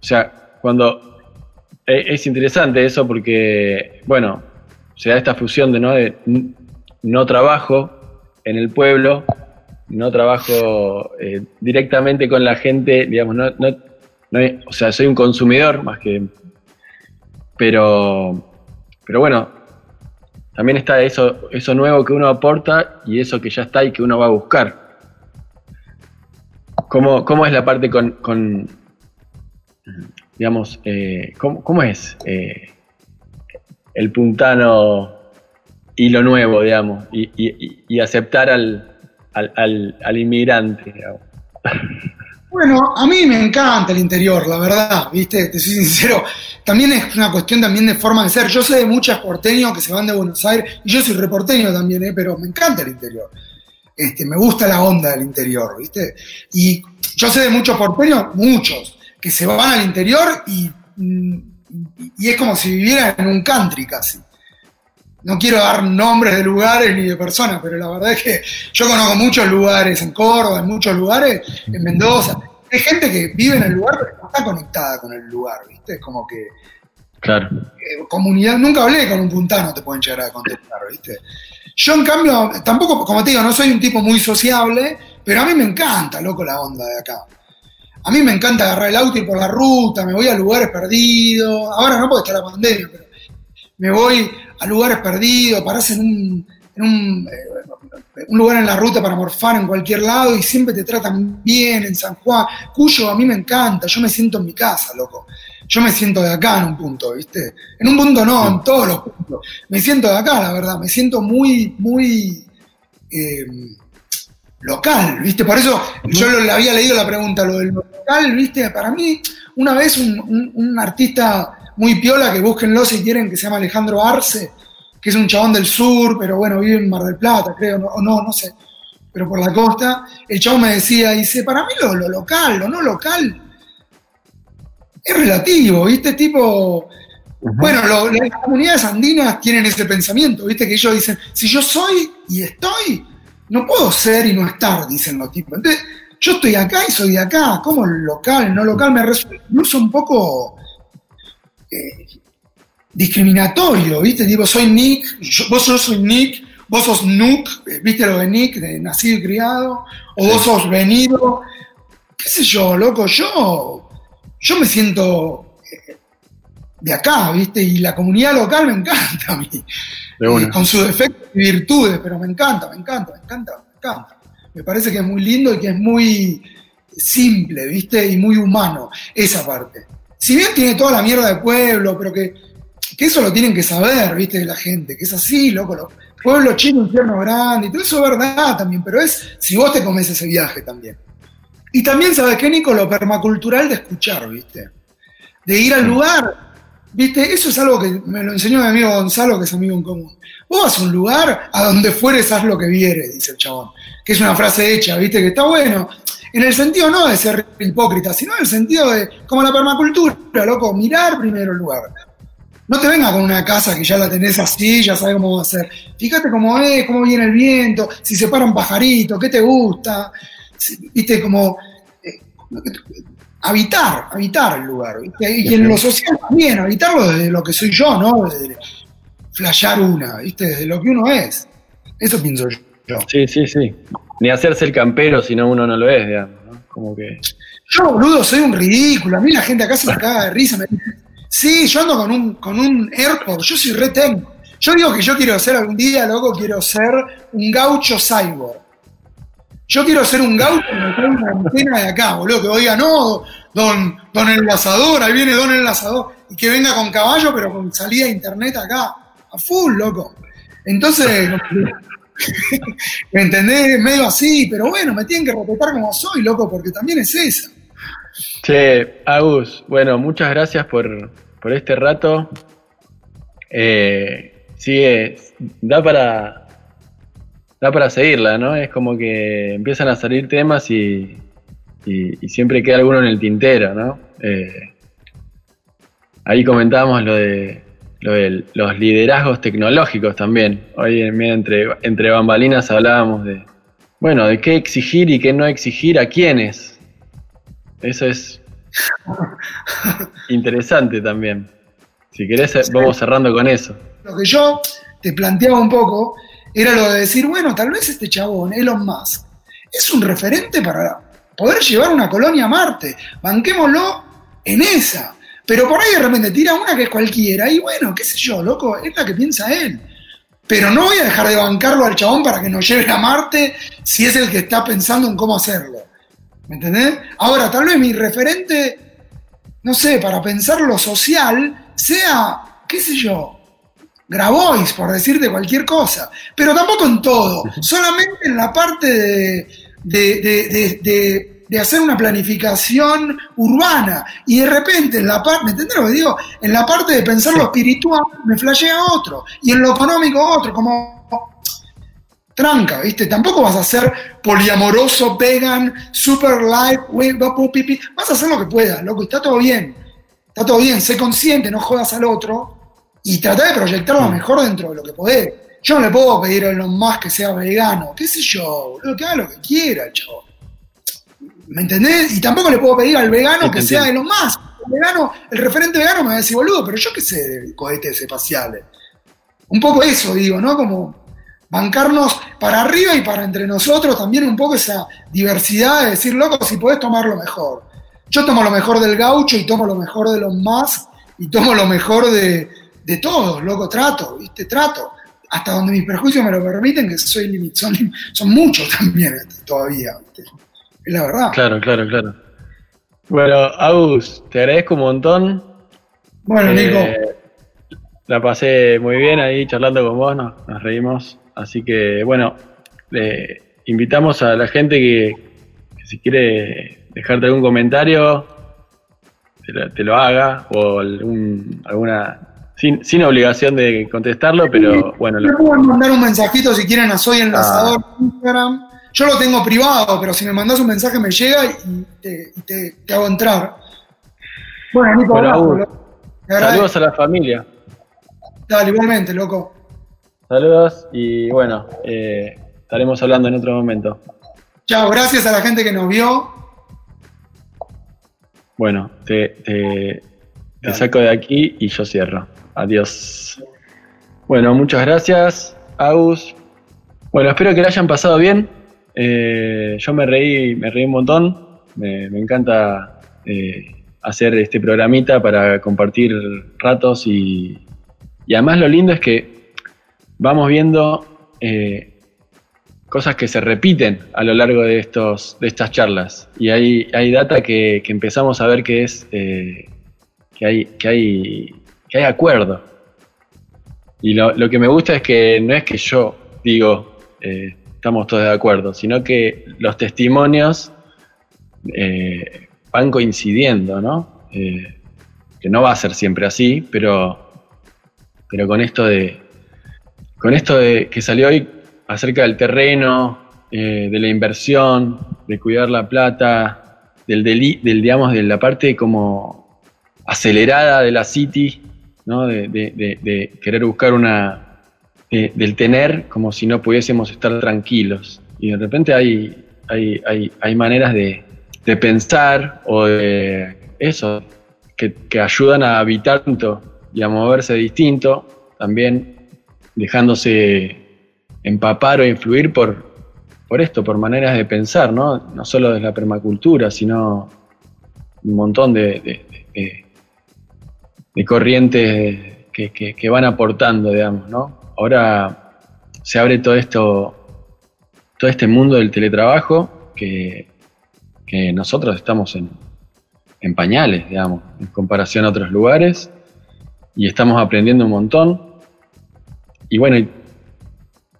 O sea, cuando es interesante eso porque, bueno, se da esta fusión de no, de, no trabajo en el pueblo, no trabajo eh, directamente con la gente, digamos, no, no, no, o sea, soy un consumidor más que... Pero, pero bueno, también está eso, eso nuevo que uno aporta y eso que ya está y que uno va a buscar. ¿Cómo, cómo es la parte con, con digamos, eh, ¿cómo, ¿cómo, es eh, el puntano y lo nuevo, digamos, y, y, y aceptar al, al, al, inmigrante? Bueno, a mí me encanta el interior, la verdad, ¿viste? Te soy sincero. También es una cuestión también de forma de ser. Yo sé de muchos porteños que se van de Buenos Aires, y yo soy reporteño también, ¿eh? pero me encanta el interior. Este, me gusta la onda del interior, ¿viste? Y yo sé de muchos porteños, muchos, que se van al interior y, y es como si vivieran en un country casi. No quiero dar nombres de lugares ni de personas, pero la verdad es que yo conozco muchos lugares en Córdoba, en muchos lugares, en Mendoza. Hay gente que vive en el lugar, pero no está conectada con el lugar, ¿viste? Es como que. Claro. Eh, comunidad. Nunca hablé con un puntano, te pueden llegar a contestar, ¿viste? Yo, en cambio, tampoco, como te digo, no soy un tipo muy sociable, pero a mí me encanta, loco, la onda de acá. A mí me encanta agarrar el auto y por la ruta, me voy a lugares perdidos. Ahora no porque está la pandemia, pero me voy a lugares perdidos, parás en un, en un, eh, un, lugar en la ruta para morfar en cualquier lado y siempre te tratan bien en San Juan. Cuyo a mí me encanta, yo me siento en mi casa, loco. yo me siento de acá en un punto, ¿viste? En un punto no, en todos los puntos. Me siento de acá, la verdad, me siento muy, muy eh, local, ¿viste? Por eso yo le había leído la pregunta, lo del local, ¿viste? Para mí, una vez un, artista muy piola, que búsquenlo si quieren, que se llama Alejandro Arce, que es un chabón del sur, pero bueno, vive en Mar del Plata, creo, o no, no sé, pero por la costa, el chabón me decía, dice, para mí lo, lo local, lo no local, es relativo, ¿viste? Tipo, bueno, las comunidades andinas tienen ese pensamiento, ¿viste? Que ellos dicen, si yo soy y estoy, no puedo ser y no estar, dicen los tipos. Entonces, yo estoy acá y soy de acá, como local, no local, me resulta incluso un poco eh, discriminatorio, ¿viste? Digo, soy Nick, vos yo soy Nick, vos sos Nook, eh, ¿viste lo de Nick, de nacido y criado? O vos sos venido, qué sé yo, loco, yo yo me siento eh, de acá, ¿viste? Y la comunidad local me encanta a mí. Con sus defectos y virtudes, pero me encanta, me encanta, me encanta, me encanta. Me parece que es muy lindo y que es muy simple, ¿viste? Y muy humano, esa parte. Si bien tiene toda la mierda de pueblo, pero que, que eso lo tienen que saber, ¿viste? De la gente, que es así, loco. pueblo chino, infierno grande, y todo eso es verdad también, pero es si vos te comes ese viaje también. Y también, ¿sabes qué, Nico? Lo permacultural de escuchar, ¿viste? De ir al lugar, ¿viste? Eso es algo que me lo enseñó mi amigo Gonzalo, que es amigo en común. Vos vas a un lugar, a donde fueres, haz lo que vieres, dice el chabón. Que es una frase hecha, ¿viste? Que está bueno. En el sentido no de ser hipócrita, sino en el sentido de, como la permacultura, loco, mirar primero el lugar. No te venga con una casa que ya la tenés así, ya sabes cómo va a ser. Fíjate cómo es, cómo viene el viento, si se para un pajarito, qué te gusta viste, como eh, habitar, habitar el lugar. Y en lo social también, habitarlo desde lo que soy yo, ¿no? Desde una, ¿viste? Desde lo que uno es. Eso pienso yo. Sí, sí, sí. Ni hacerse el campero si no uno no lo es, digamos, ¿no? Como que. Yo, boludo, soy un ridículo. A mí la gente acá se me caga de risa. Me dice, sí, yo ando con un, con un AirPod, yo soy re Yo digo que yo quiero ser algún día, loco, quiero ser un gaucho cyborg. Yo quiero ser un gaucho me una antena de acá, boludo, que oiga, no, don, don el lazador, ahí viene don el lazador, y que venga con caballo, pero con salida de internet acá, a full, loco. Entonces, ¿me entendés? Medio así, pero bueno, me tienen que respetar como soy, loco, porque también es esa. Che, Agus, bueno, muchas gracias por, este rato. Eh, sigue, da para, da para seguirla, ¿no? Es como que empiezan a salir temas y, siempre queda alguno en el tintero, ¿no? Eh, ahí comentábamos lo de, los liderazgos tecnológicos también. Hoy entre, entre bambalinas hablábamos de, bueno, de qué exigir y qué no exigir a quiénes. Eso es interesante también. Si querés, vamos cerrando con eso. Lo que yo te planteaba un poco era lo de decir, bueno, tal vez este chabón, Elon Musk, es un referente para poder llevar una colonia a Marte. Banquémoslo en esa. Pero por ahí de repente tira una que es cualquiera, y bueno, qué sé yo, loco, es la que piensa él. Pero no voy a dejar de bancarlo al chabón para que nos lleve a Marte si es el que está pensando en cómo hacerlo. ¿Me entendés? Ahora, tal vez mi referente, no sé, para pensar lo social, sea, qué sé yo, Grabois, por decirte cualquier cosa, pero tampoco en todo, solamente en la parte de, hacer una planificación urbana y de repente en la parte, ¿me entendés lo que digo? En la parte de pensar lo espiritual me flashea otro y en lo económico otro, como tranca, ¿viste? Tampoco vas a ser poliamoroso, vegan, super light, vas a hacer lo que puedas, loco, está todo bien, está todo bien, sé consciente, no jodas al otro, y tratar de proyectarlo mm. mejor dentro de lo que podés. Yo no le puedo pedir a Elon Musk que sea vegano, qué sé yo, que haga lo que quiera chavo. ¿Me entendés? Y tampoco le puedo pedir al vegano que sea Elon Musk. El, vegano, el referente vegano me va a decir, boludo, pero yo qué sé de cohetes espaciales. Un poco eso, digo, ¿no? Como bancarnos para arriba y para entre nosotros también un poco esa diversidad de decir, loco, si podés tomar lo mejor. Yo tomo lo mejor del gaucho y tomo lo mejor de los más y tomo lo mejor de, de todo, loco, trato, ¿viste? Trato. Hasta donde mis prejuicios me lo permiten, que soy son, son muchos también todavía, ¿viste? Es la verdad. Claro, claro, claro. Bueno, Agus, te agradezco un montón. Bueno, Nico. Eh, la pasé muy bien ahí charlando con vos, nos, nos reímos. Así que, bueno, le invitamos a la gente que, que si quiere dejarte algún comentario, te lo, te lo haga, o algún, alguna. Sin, sin obligación de contestarlo, pero bueno. Me lo- pueden mandar un mensajito si quieren a Soy Enlazador Ah. en Instagram. Yo lo tengo privado, pero si me mandas un mensaje me llega y te, y te- te hago entrar. Bueno, Nico, saludos a la familia. Dale, igualmente, loco. Saludos y bueno, eh, estaremos hablando en otro momento. Chao, gracias a la gente que nos vio. Bueno, te, te, te saco de aquí y yo cierro. Adiós. Bueno, muchas gracias, Agus. Bueno, espero que la hayan pasado bien. Eh, yo me reí, me reí un montón. Me, encanta eh, hacer este programita para compartir ratos y, y además lo lindo es que vamos viendo eh, cosas que se repiten a lo largo de, estos, de estas charlas. Y hay, hay data que, que empezamos a ver que es que, hay, que, hay, que hay acuerdo. Y lo, lo que me gusta es que no es que yo digo estamos todos de acuerdo, sino que los testimonios eh, van coincidiendo, ¿no? Eh, que no va a ser siempre así, pero, pero con esto de con esto de que salió hoy acerca del terreno, eh, de la inversión, de cuidar la plata, del, deli- del digamos de la parte como acelerada de la City, ¿no? de, de- de- de querer buscar una de- del tener como si no pudiésemos estar tranquilos. Y de repente hay, hay, hay, hay maneras de, de pensar o de eso, que, que ayudan a habitar tanto y a moverse distinto, también dejándose empapar o influir por, por esto, por maneras de pensar, ¿no? No solo desde la permacultura, sino un montón de- de corrientes que, que- que van aportando, digamos, ¿no? Ahora se abre todo esto, todo este mundo del teletrabajo que, nosotros estamos en, en pañales, digamos, en comparación a otros lugares, y estamos aprendiendo un montón. Y bueno, y,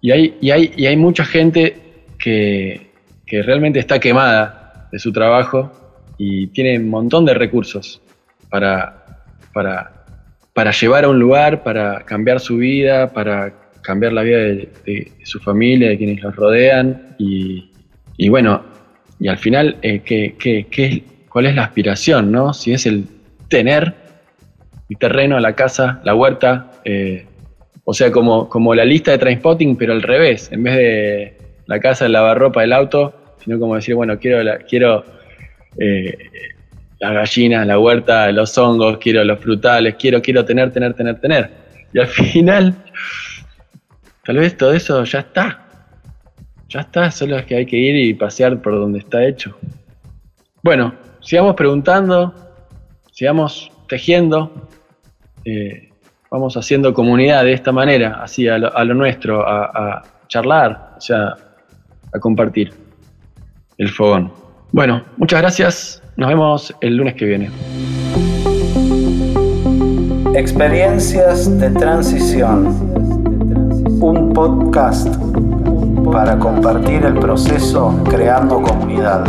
y hay, y, hay, y hay mucha gente que, que realmente está quemada de su trabajo y tiene un montón de recursos para, para, para llevar a un lugar, para cambiar su vida, para cambiar la vida de, su familia, de quienes los rodean. Y, bueno, y al final, eh, ¿qué, qué- qué ¿cuál es la aspiración? ¿no? Si es el tener el terreno, la casa, la huerta, eh, o sea, como, como la lista de Trainspotting, pero al revés, en vez de la casa, el lavarropa, el auto, sino como decir, bueno, quiero, la, quiero eh, las gallinas, la huerta, los hongos, quiero los frutales, quiero, quiero tener, tener, tener, tener. Y al final, tal vez todo eso ya está. Ya está, solo es que hay que ir y pasear por donde está hecho. Bueno, sigamos preguntando, sigamos tejiendo, eh, vamos haciendo comunidad de esta manera, así a lo, a lo nuestro, a, a charlar, o sea, a compartir el fogón. Bueno, muchas gracias, nos vemos el lunes que viene. Experiencias de transición. Un podcast para compartir el proceso creando comunidad.